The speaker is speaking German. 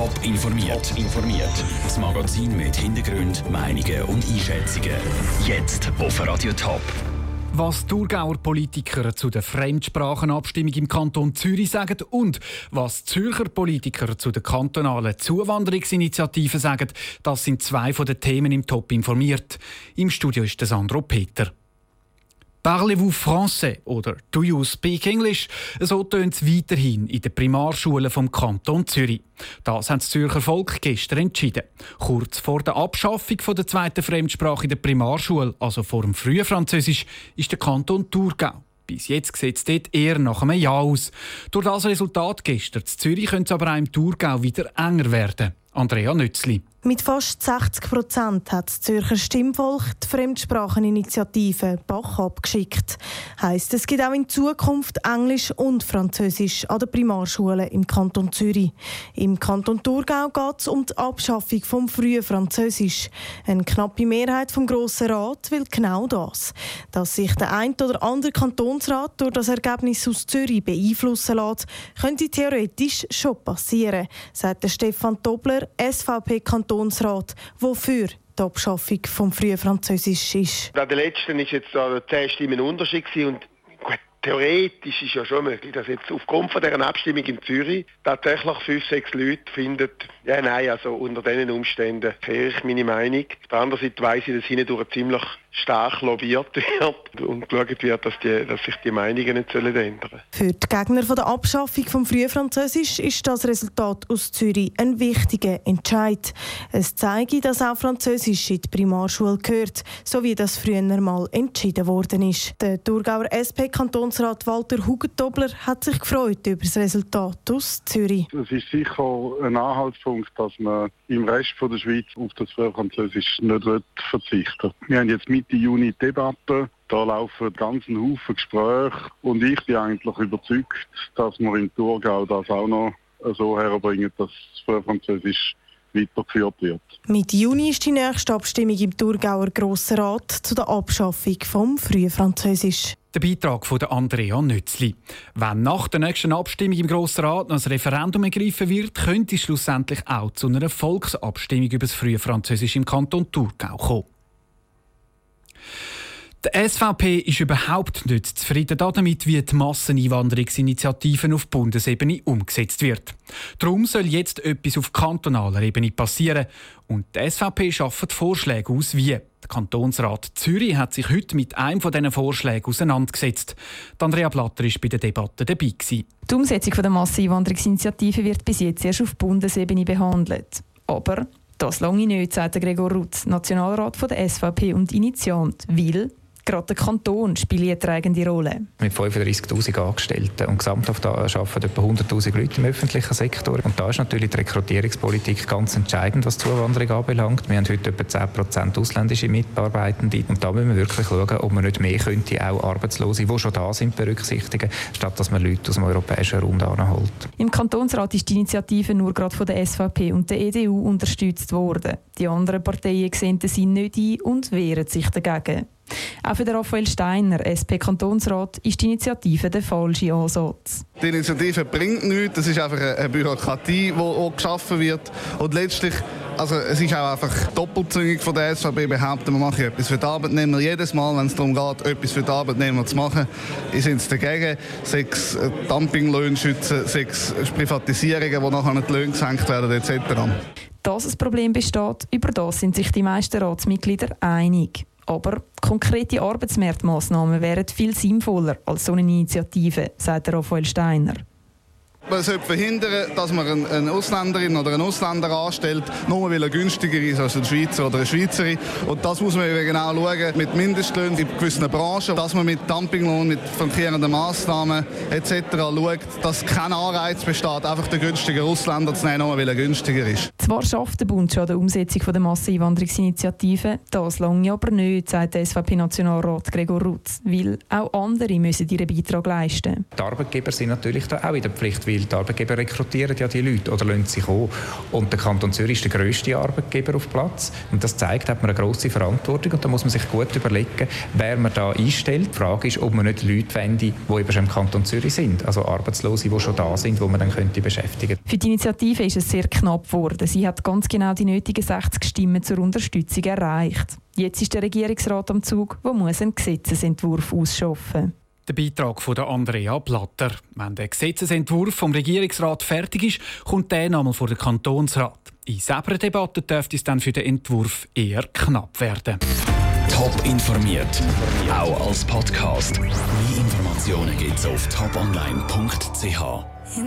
Top informiert. informiert. Das Magazin mit Hintergrund, Meinungen und Einschätzungen. Jetzt auf Radio Top. Was Thurgauer Politiker zu der Fremdsprachenabstimmung im Kanton Zürich sagen und was Zürcher Politiker zu der kantonalen Zuwanderungsinitiative sagen, das sind zwei von den Themen im Top informiert. Im Studio ist der Sandro Peter. Parlez-vous français oder Do you speak English? So tönt es weiterhin in den Primarschulen vom Kanton Zürich. Das hat das Zürcher Volk gestern entschieden. Kurz vor der Abschaffung der zweiten Fremdsprache in der Primarschule, also vor dem frühen Französisch, ist der Kanton Thurgau. Bis jetzt sieht es dort eher nach einem Ja aus. Durch das Resultat gestern in Zürich könnte es aber auch im Thurgau wieder enger werden. Andrea Nützli. Mit fast 60 Prozent hat das Zürcher Stimmvolk die Fremdspracheninitiative Bach abgeschickt. Heißt, es gibt auch in Zukunft Englisch und Französisch an den Primarschulen im Kanton Zürich. Im Kanton Thurgau geht es um die Abschaffung vom frühen Französisch. Eine knappe Mehrheit vom Grossen Rat will genau das. Dass sich der ein oder andere Kantonsrat durch das Ergebnis aus Zürich beeinflussen lässt, könnte theoretisch schon passieren, sagt Stefan Tobler, SVP-Kanton Kantonsrat, wofür die Abschaffung vom frühen Französisch ist. Bei der letzten war jetzt da 10 Stimmen Unterschied und gut, theoretisch ist ja schon möglich, dass jetzt aufgrund von dieser Abstimmung in Zürich tatsächlich fünf, sechs Leute finden, ja nein, also unter diesen Umständen kehre ich meine Meinung. Auf der anderen Seite weiss ich, dass hindurch ziemlich stark lobbyiert wird und geschaut wird, dass, die, dass sich die Meinungen nicht sollen ändern Für die Gegner von der Abschaffung vom Frühfranzösisch ist das Resultat aus Zürich ein wichtiger Entscheid. Es zeige, dass auch Französisch in die Primarschule gehört, so wie das früher mal entschieden worden ist. Der Thurgauer SP-Kantonsrat Walter Hugentobler hat sich gefreut über das Resultat aus Zürich. Es ist sicher ein Anhaltspunkt, dass man im Rest der Schweiz auf das Frühfranzösisch nicht verzichten. Wir haben jetzt Mitte Juni Debatte. Da laufen ganz Haufen Gespräche und ich bin eigentlich überzeugt, dass wir in Thurgau das auch noch so herbringen, dass das Französisch weitergeführt wird. Mitte Juni ist die nächste Abstimmung im Thurgauer Grossen Rat zu der Abschaffung vom Frühfranzösisch. Der Beitrag von Andrea Nützli. Wenn nach der nächsten Abstimmung im Grossen Rat noch ein Referendum ergriffen wird, könnte es schlussendlich auch zu einer Volksabstimmung über das Frühfranzösisch im Kanton Thurgau kommen. Die SVP ist überhaupt nicht zufrieden damit, wie die Masseneinwanderungsinitiative auf Bundesebene umgesetzt wird. Darum soll jetzt etwas auf kantonaler Ebene passieren. Und die SVP schafft Vorschläge aus, wie. Der Kantonsrat Zürich hat sich heute mit einem von diesen Vorschlägen auseinandergesetzt. Die Andrea Blatter war bei der Debatte dabei. Die Umsetzung der Masseneinwanderungsinitiative wird bis jetzt erst auf Bundesebene behandelt. Aber das lange nicht, sagt Gregor Rutz, Nationalrat der SVP und Initiant, weil Gerade der Kanton spielt eine tragende Rolle. Mit 35'000 Angestellten und gesamthaft arbeiten etwa 100'000 Leute im öffentlichen Sektor. Und da ist natürlich die Rekrutierungspolitik ganz entscheidend, was die Zuwanderung anbelangt. Wir haben heute etwa 10% ausländische Mitarbeitende. Und da müssen wir wirklich schauen, ob man nicht mehr könnte, auch Arbeitslose, die schon da sind, berücksichtigen, statt dass man Leute aus dem europäischen Raum holt. Im Kantonsrat ist die Initiative nur gerade von der SVP und der EDU unterstützt worden. Die anderen Parteien sehen den Sinn nicht ein und wehren sich dagegen. Auch für Raphael Steiner, SP-Kantonsrat, ist die Initiative der falsche Ansatz. Die Initiative bringt nichts, das ist einfach eine Bürokratie, die auch geschaffen wird. Und letztlich, also es ist auch einfach doppelzüngig von der SVP behaupten, man mache etwas für die Arbeitnehmer. Jedes Mal, wenn es darum geht, etwas für die Arbeitnehmer zu machen, sind sie dagegen. Sechs äh, Dumpinglöhne schützen, sechs Privatisierungen, wo nachher die Löhne gesenkt werden etc. Dass ein Problem besteht, über das sind sich die meisten Ratsmitglieder einig. Aber konkrete Arbeitsmarktmaßnahmen wären viel sinnvoller als so eine Initiative, sagt Raphael Steiner. Man sollte verhindern, dass man eine Ausländerin oder einen Ausländer anstellt, nur weil er günstiger ist als ein Schweizer oder eine Schweizerin. Und das muss man genau schauen, mit Mindestlöhnen in gewissen Branchen, dass man mit Dumpinglohn, mit flankierenden Massnahmen etc. schaut, dass kein Anreiz besteht, einfach den günstigen Ausländer zu nehmen, nur weil er günstiger ist. Zwar schafft der Bund schon an der Umsetzung der Masseneinwanderungsinitiative, das lange aber nicht, sagt der SVP-Nationalrat Gregor Rutz, weil auch andere müssen ihren Beitrag leisten. Die Arbeitgeber sind natürlich da auch in der Pflicht, weil die Arbeitgeber rekrutieren ja die Leute oder lassen sich auch. Und der Kanton Zürich ist der grösste Arbeitgeber auf Platz. Und das zeigt, hat man eine grosse Verantwortung und da muss man sich gut überlegen, wer man da einstellt. Die Frage ist, ob man nicht Leute fände, die eben schon im Kanton Zürich sind, also Arbeitslose, die schon da sind, die man dann könnte beschäftigen Für die Initiative ist es sehr knapp geworden. Sie hat ganz genau die nötigen 60 Stimmen zur Unterstützung erreicht. Jetzt ist der Regierungsrat am Zug, der muss einen Gesetzesentwurf ausschaffen der Beitrag von Andrea Blatter. Wenn der Gesetzesentwurf vom Regierungsrat fertig ist, kommt der nochmal vor den Kantonsrat. In selber Debatte dürfte es dann für den Entwurf eher knapp werden. Top informiert, auch als Podcast. Mehr Informationen gibt es auf toponline.ch.